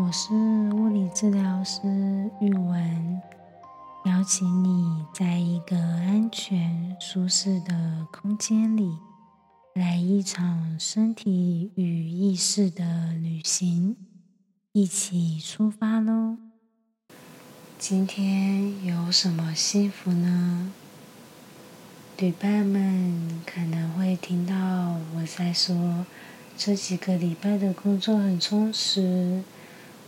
我是物理治疗师玉文，邀请你在一个安全、舒适的空间里，来一场身体与意识的旅行，一起出发喽！今天有什么幸福呢？旅伴们可能会听到我在说，这几个礼拜的工作很充实，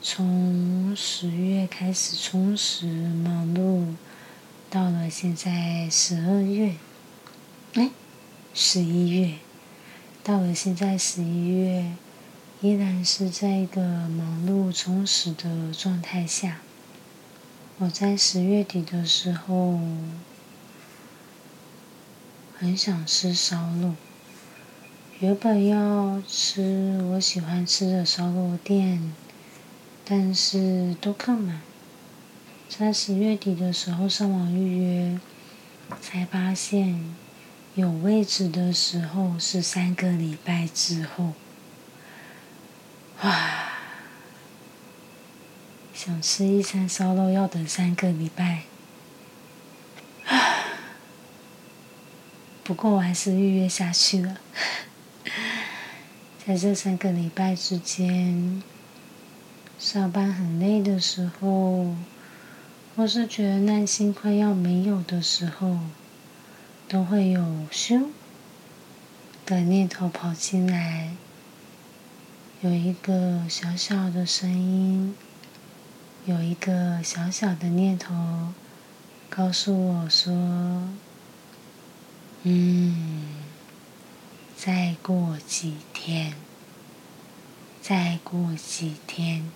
从十月开始充实忙碌，到了现在十二月，哎，十一月，到了现在十一月，依然是在一个忙碌充实的状态下。我在十月底的时候。很想吃烧肉，原本要吃我喜欢吃的烧肉店，但是都客满。在十月底的时候上网预约，才发现有位置的时候是三个礼拜之后。哇！想吃一餐烧肉要等三个礼拜。不过我还是预约下去了。在这三个礼拜之间，上班很累的时候，或是觉得耐心快要没有的时候，都会有咻的念头跑进来，有一个小小的声音，有一个小小的念头，告诉我说。嗯，再过几天，再过几天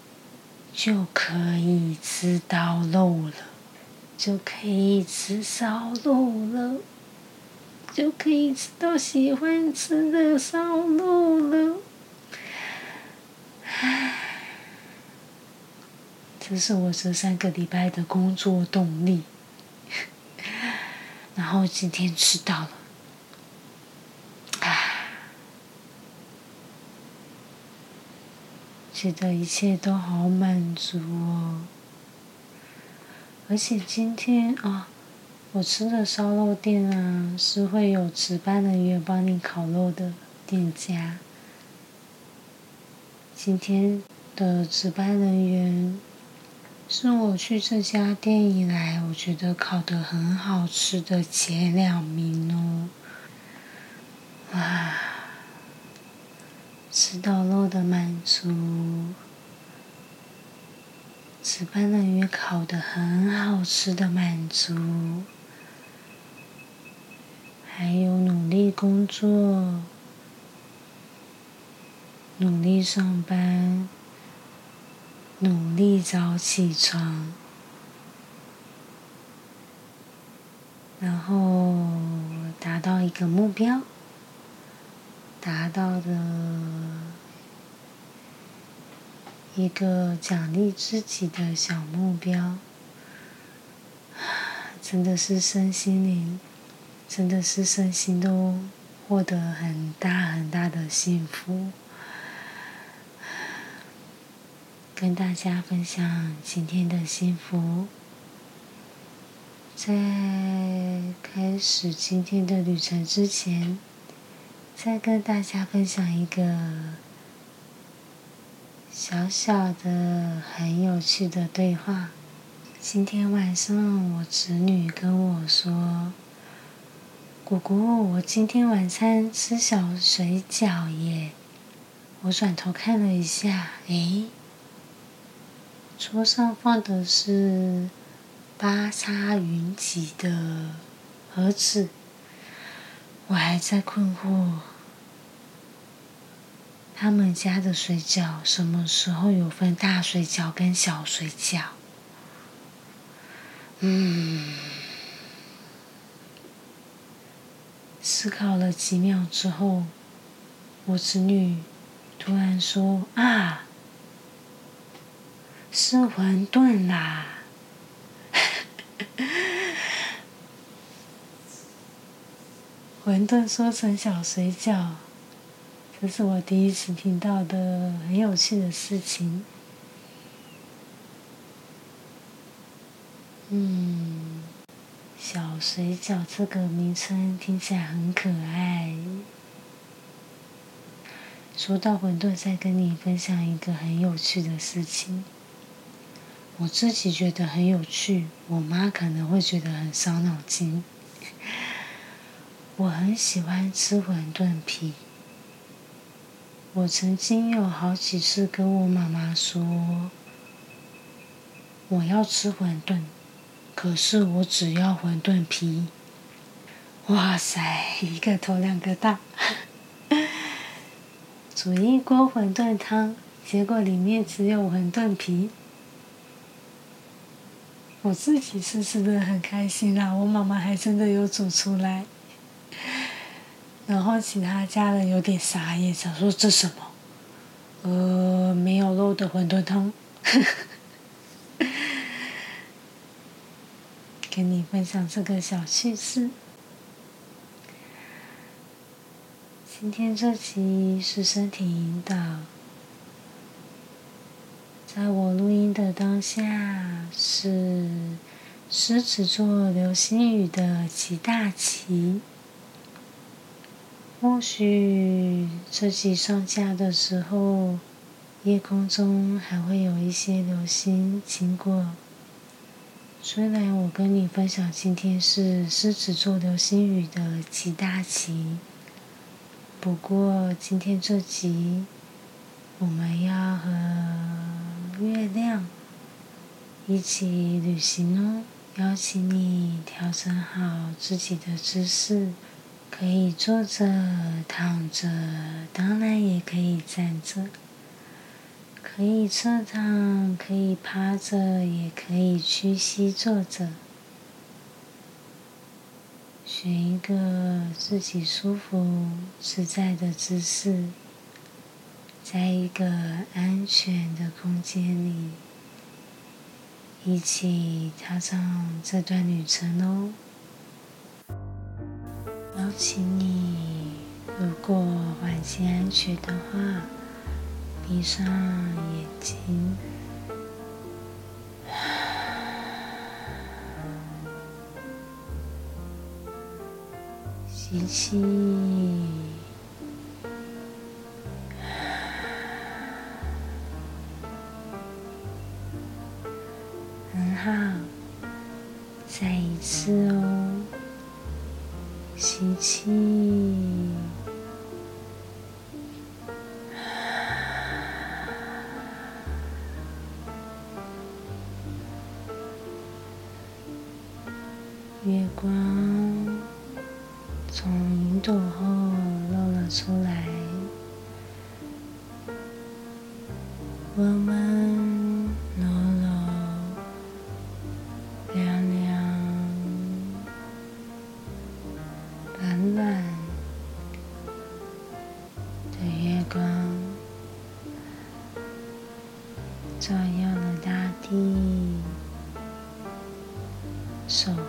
就可以吃到肉了，就可以吃烧肉了，就可以吃到喜欢吃的烧肉了。这是我这三个礼拜的工作动力。然后今天吃到了，啊，觉得一切都好满足哦。而且今天啊，我吃的烧肉店啊，是会有值班人员帮你烤肉的店家。今天的值班人员。是我去这家店以来，我觉得烤的很好吃的前两名哦。哇，吃到肉的满足，值班人员烤的很好吃的满足，还有努力工作，努力上班。努力早起床，然后达到一个目标，达到的一个奖励自己的小目标，真的是身心灵，真的是身心都获得很大很大的幸福。跟大家分享今天的幸福。在开始今天的旅程之前，再跟大家分享一个小小的、很有趣的对话。今天晚上，我侄女跟我说：“姑姑，我今天晚餐吃小水饺耶。”我转头看了一下，诶。桌上放的是巴沙云集的盒子，我还在困惑，他们家的水饺什么时候有分大水饺跟小水饺？嗯，思考了几秒之后，我侄女突然说：“啊！”是馄饨啦，馄饨说成小水饺，这是我第一次听到的很有趣的事情。嗯，小水饺这个名称听起来很可爱。说到馄饨，再跟你分享一个很有趣的事情。我自己觉得很有趣，我妈可能会觉得很伤脑筋。我很喜欢吃馄饨皮。我曾经有好几次跟我妈妈说，我要吃馄饨，可是我只要馄饨皮。哇塞，一个头两个大，煮一锅馄饨汤，结果里面只有馄饨皮。我自己是吃的很开心啦，我妈妈还真的有煮出来。然后其他家人有点傻眼，想说这什么？呃，没有肉的馄饨汤。跟你分享这个小趣事。今天这期是身体引导，在我录音的当下是狮子座流星雨的极大期。或许这集上架的时候，夜空中还会有一些流星经过。虽然我跟你分享今天是狮子座流星雨的极大期，不过今天这集我们要和月亮一起旅行哦。邀请你调整好自己的姿势。可以坐着、躺着，当然也可以站着。可以侧躺，可以趴着，也可以屈膝坐着。选一个自己舒服、自在的姿势，在一个安全的空间里，一起踏上这段旅程哦。请你，如果环境安全的话，闭上眼睛，吸气，很好，再一次哦。吸气，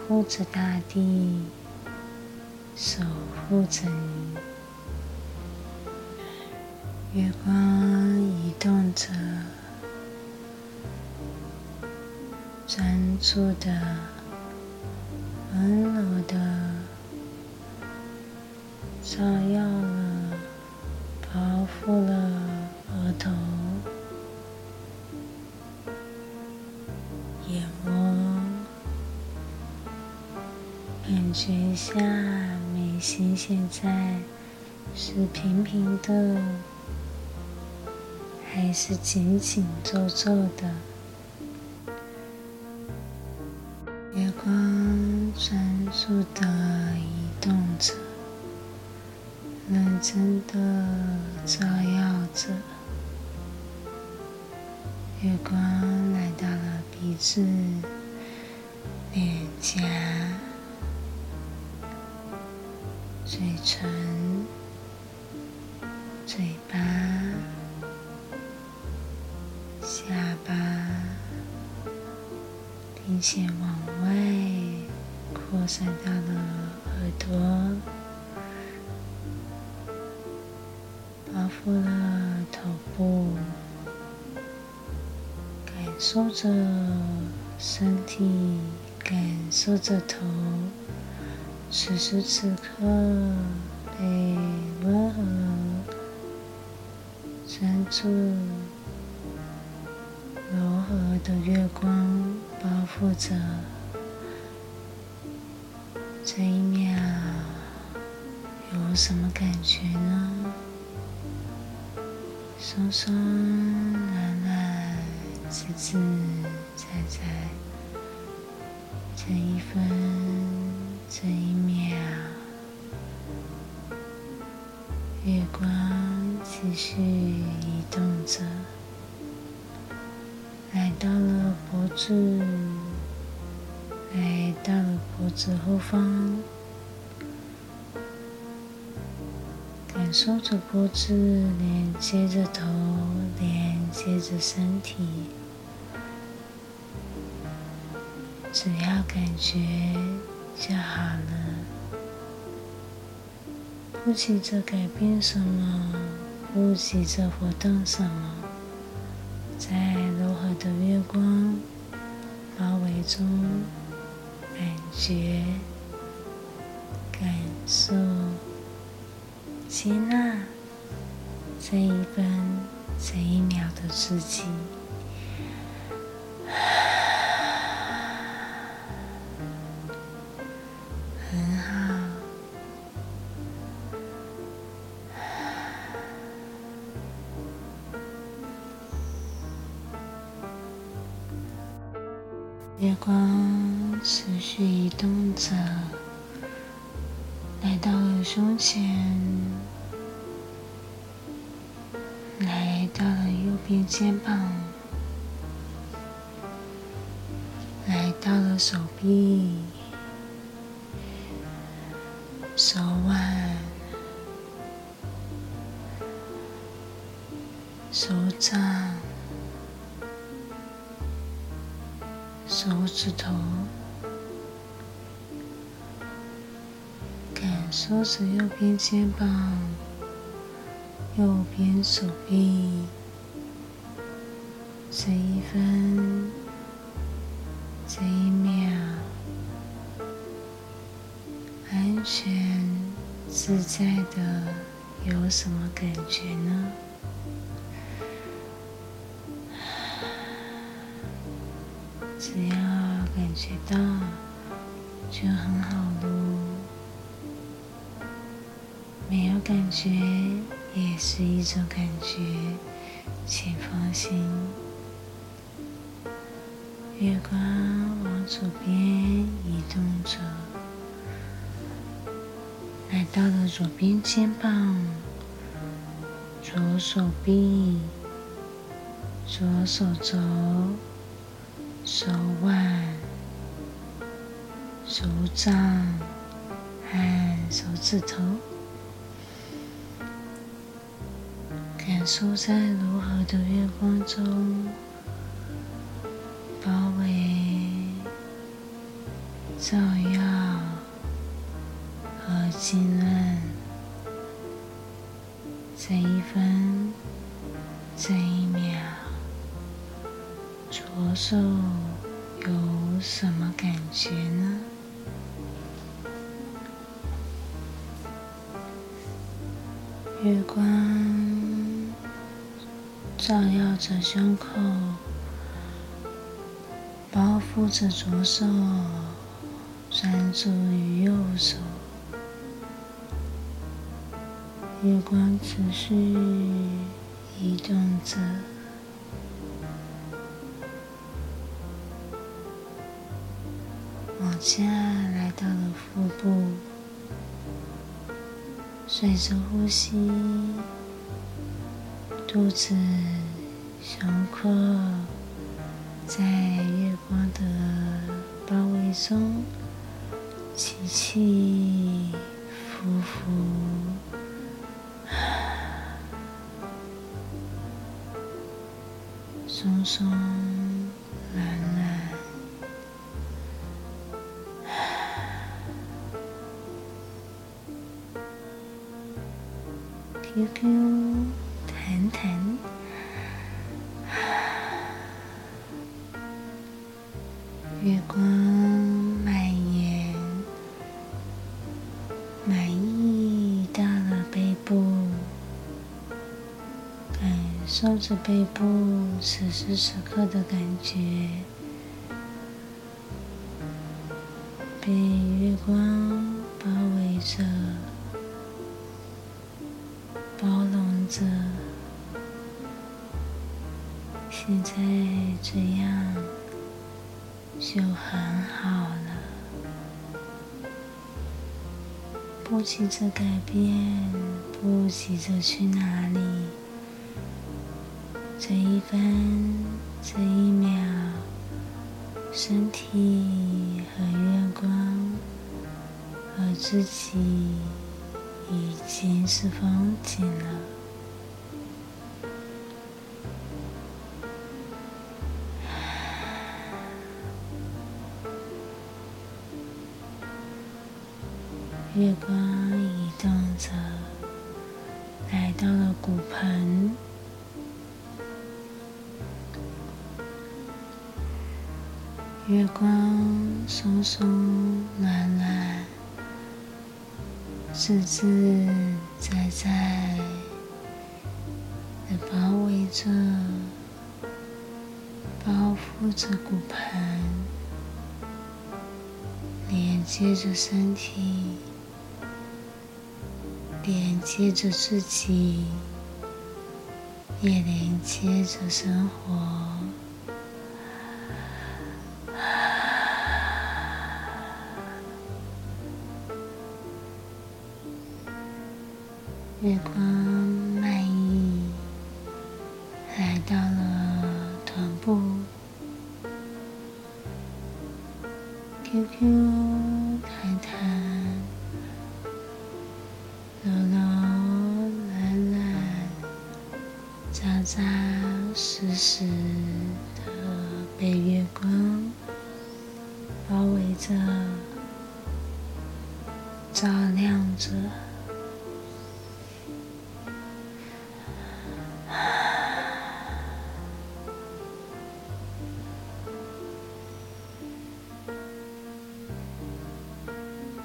护着大地，守护着你。月光移动着，专注的、温柔的，照耀了，保护了额头。觉一下眉心现在是平平的，还是紧紧皱皱的？月光专注的移动着，认真的照耀着。月光来到了鼻子、脸颊。嘴唇、嘴巴、下巴，并且往外扩散到了耳朵，包覆了头部，感受着身体感受着头，此时此刻被温和、专注、柔和的月光包覆着。这一秒有什么感觉呢？松松软软，自自在在。这一分，这一秒，月光继续移动着，来到了脖子，来到了脖子后方，感受着脖子连接着头，连接着身体。只要感觉就好了，不急着改变什么，不急着活动什么，在柔和的月光包围中，感觉、感受、接纳这一分、这一秒的自己。手指头，感受着右边肩膀、右边手臂，这一分、这一秒，安全自在的，有什么感觉呢？到就很好喽，没有感觉也是一种感觉，请放心。月光往左边移动着，来到了左边肩膀、左手臂、左手肘。手腕、手掌和手指头，感受在柔和的月光中。胸口，包覆着左手，专注于右手。月光持续移动着。往下来到了腹部，随着呼吸，肚子、胸廓在月光的包围中起起伏伏，松松软软。Q Q，弹弹光蔓延，满意到了背部，感受着背部，此时此刻的感觉。被月光包围着。包容着。现在这样。就很好了，不急着改变，不急着去哪里。这一分，这一秒，身体和月光和自己已经是风景了。接着身体。连接着自己，也连接着生活。月光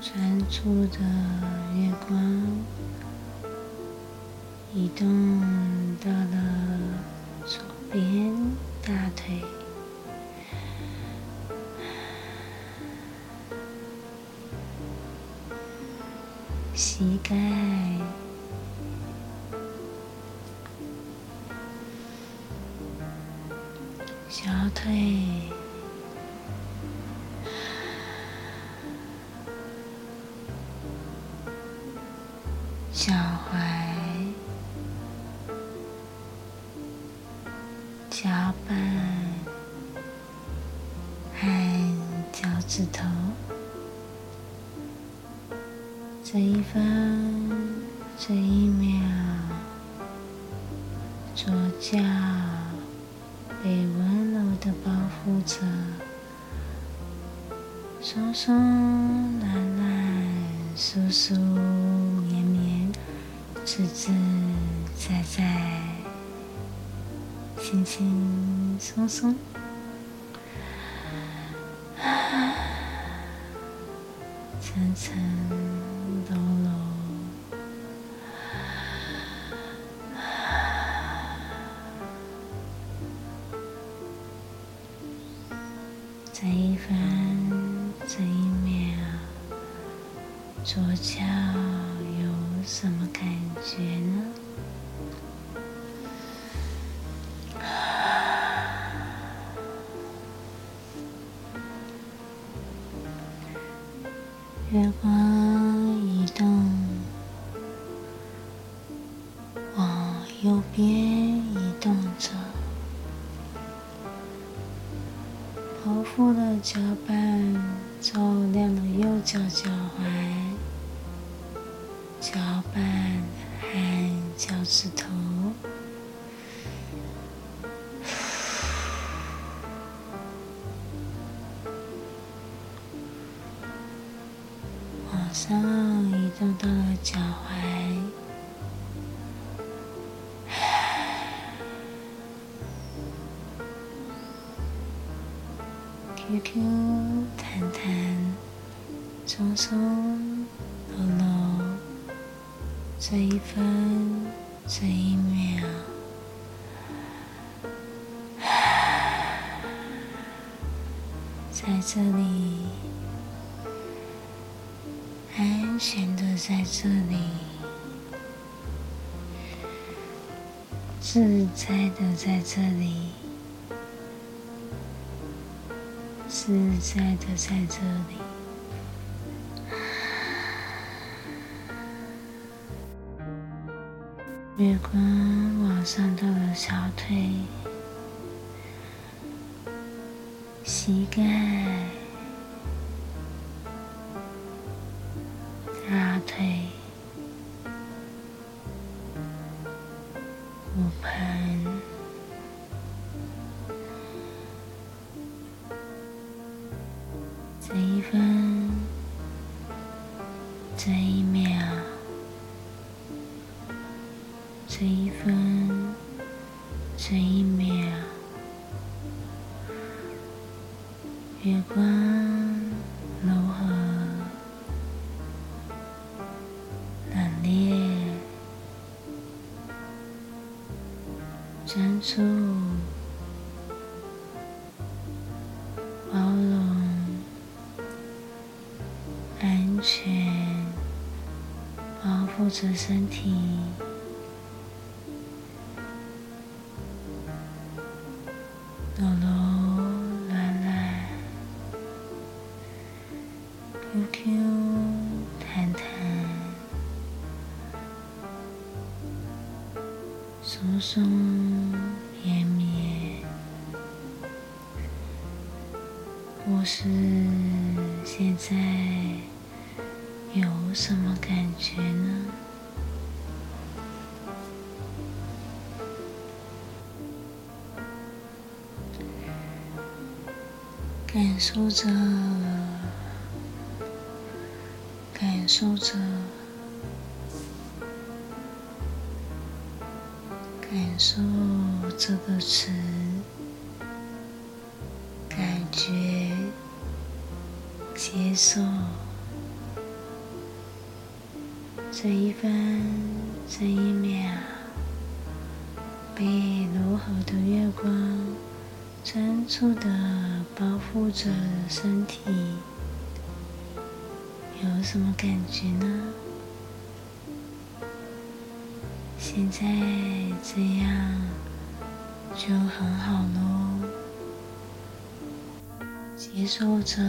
专注的月光移动。到了左边大腿、膝盖、指头，这一分这一秒，左脚被温柔的保护着，松松软软，舒舒绵绵，自自在在。轻轻松松，层月光 qq 弹弹松松落落这一分这一秒在这里安全的在这里自在的在这里。自在的在这里。月光往上到了小腿。膝盖、大腿、这一分、这一秒、这一分、这一秒。月光着身体。柔柔软软。Q Q，弹弹，松松绵绵，我是现在有什么感觉呢？受着。感受着，感受这个词，感觉，接受，这一分，这一秒，被柔和的月光专注的保护着身体。有什么感觉呢？现在这样就很好喽。接受着，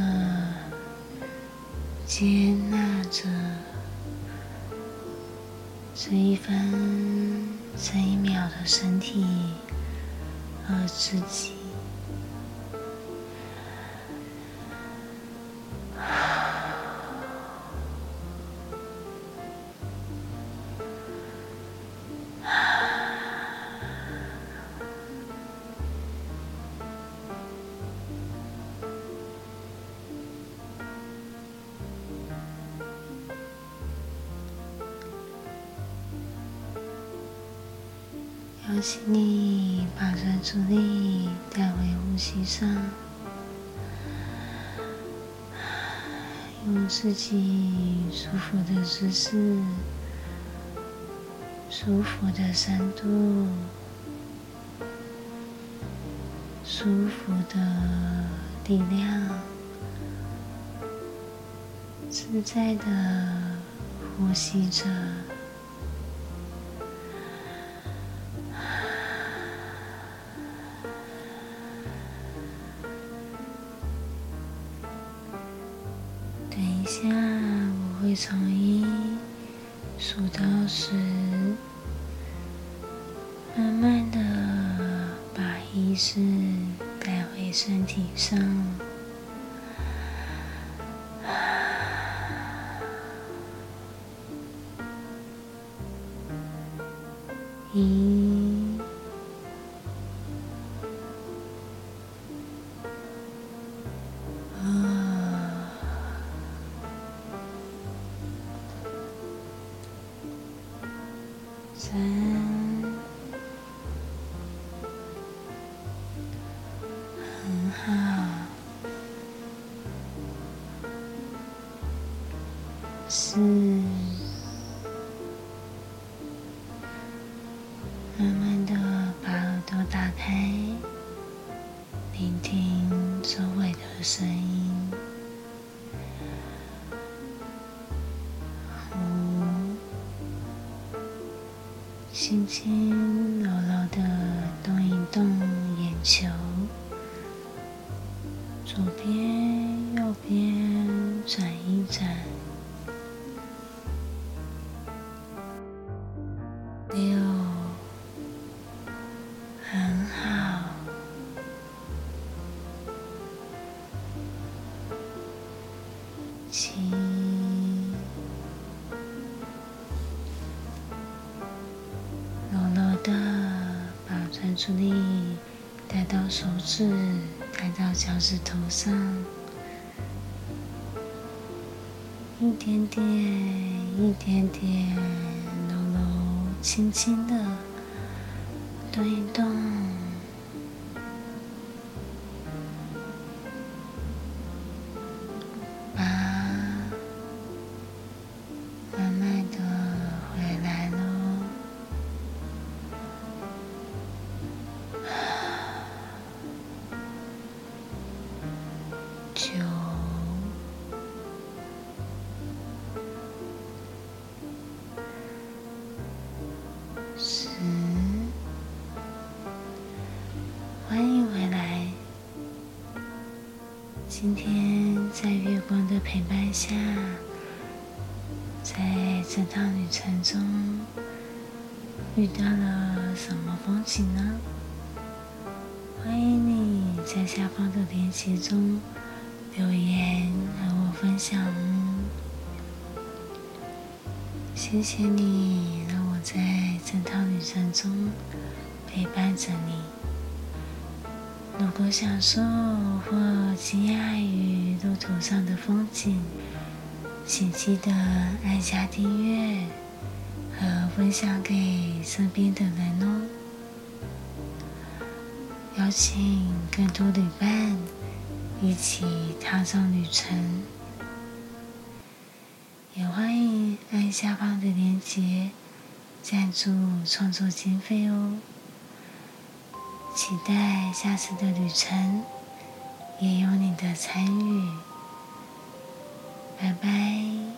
接纳着这一分这一秒的身体和自己。邀请你把专注力带回呼吸上，用自己舒服的姿势、舒服的深度、舒服的力量，自在的呼吸着。回身体上。一。轻轻牢牢的动一动眼球，左边、右边转一转。上，一点点，一点点，柔柔轻轻的动一动。今天在月光的陪伴下，在这趟旅程中遇到了什么风景呢？欢迎你在下方的链接中留言和我分享。谢谢你让我在这趟旅程中陪伴着你。如果享受或惊讶于路途上的风景，请记得按下订阅和分享给身边的人哦。邀请更多旅伴一起踏上旅程，也欢迎按下方的链接赞助创作经费哦。期待下次的旅程也有你的参与，拜拜。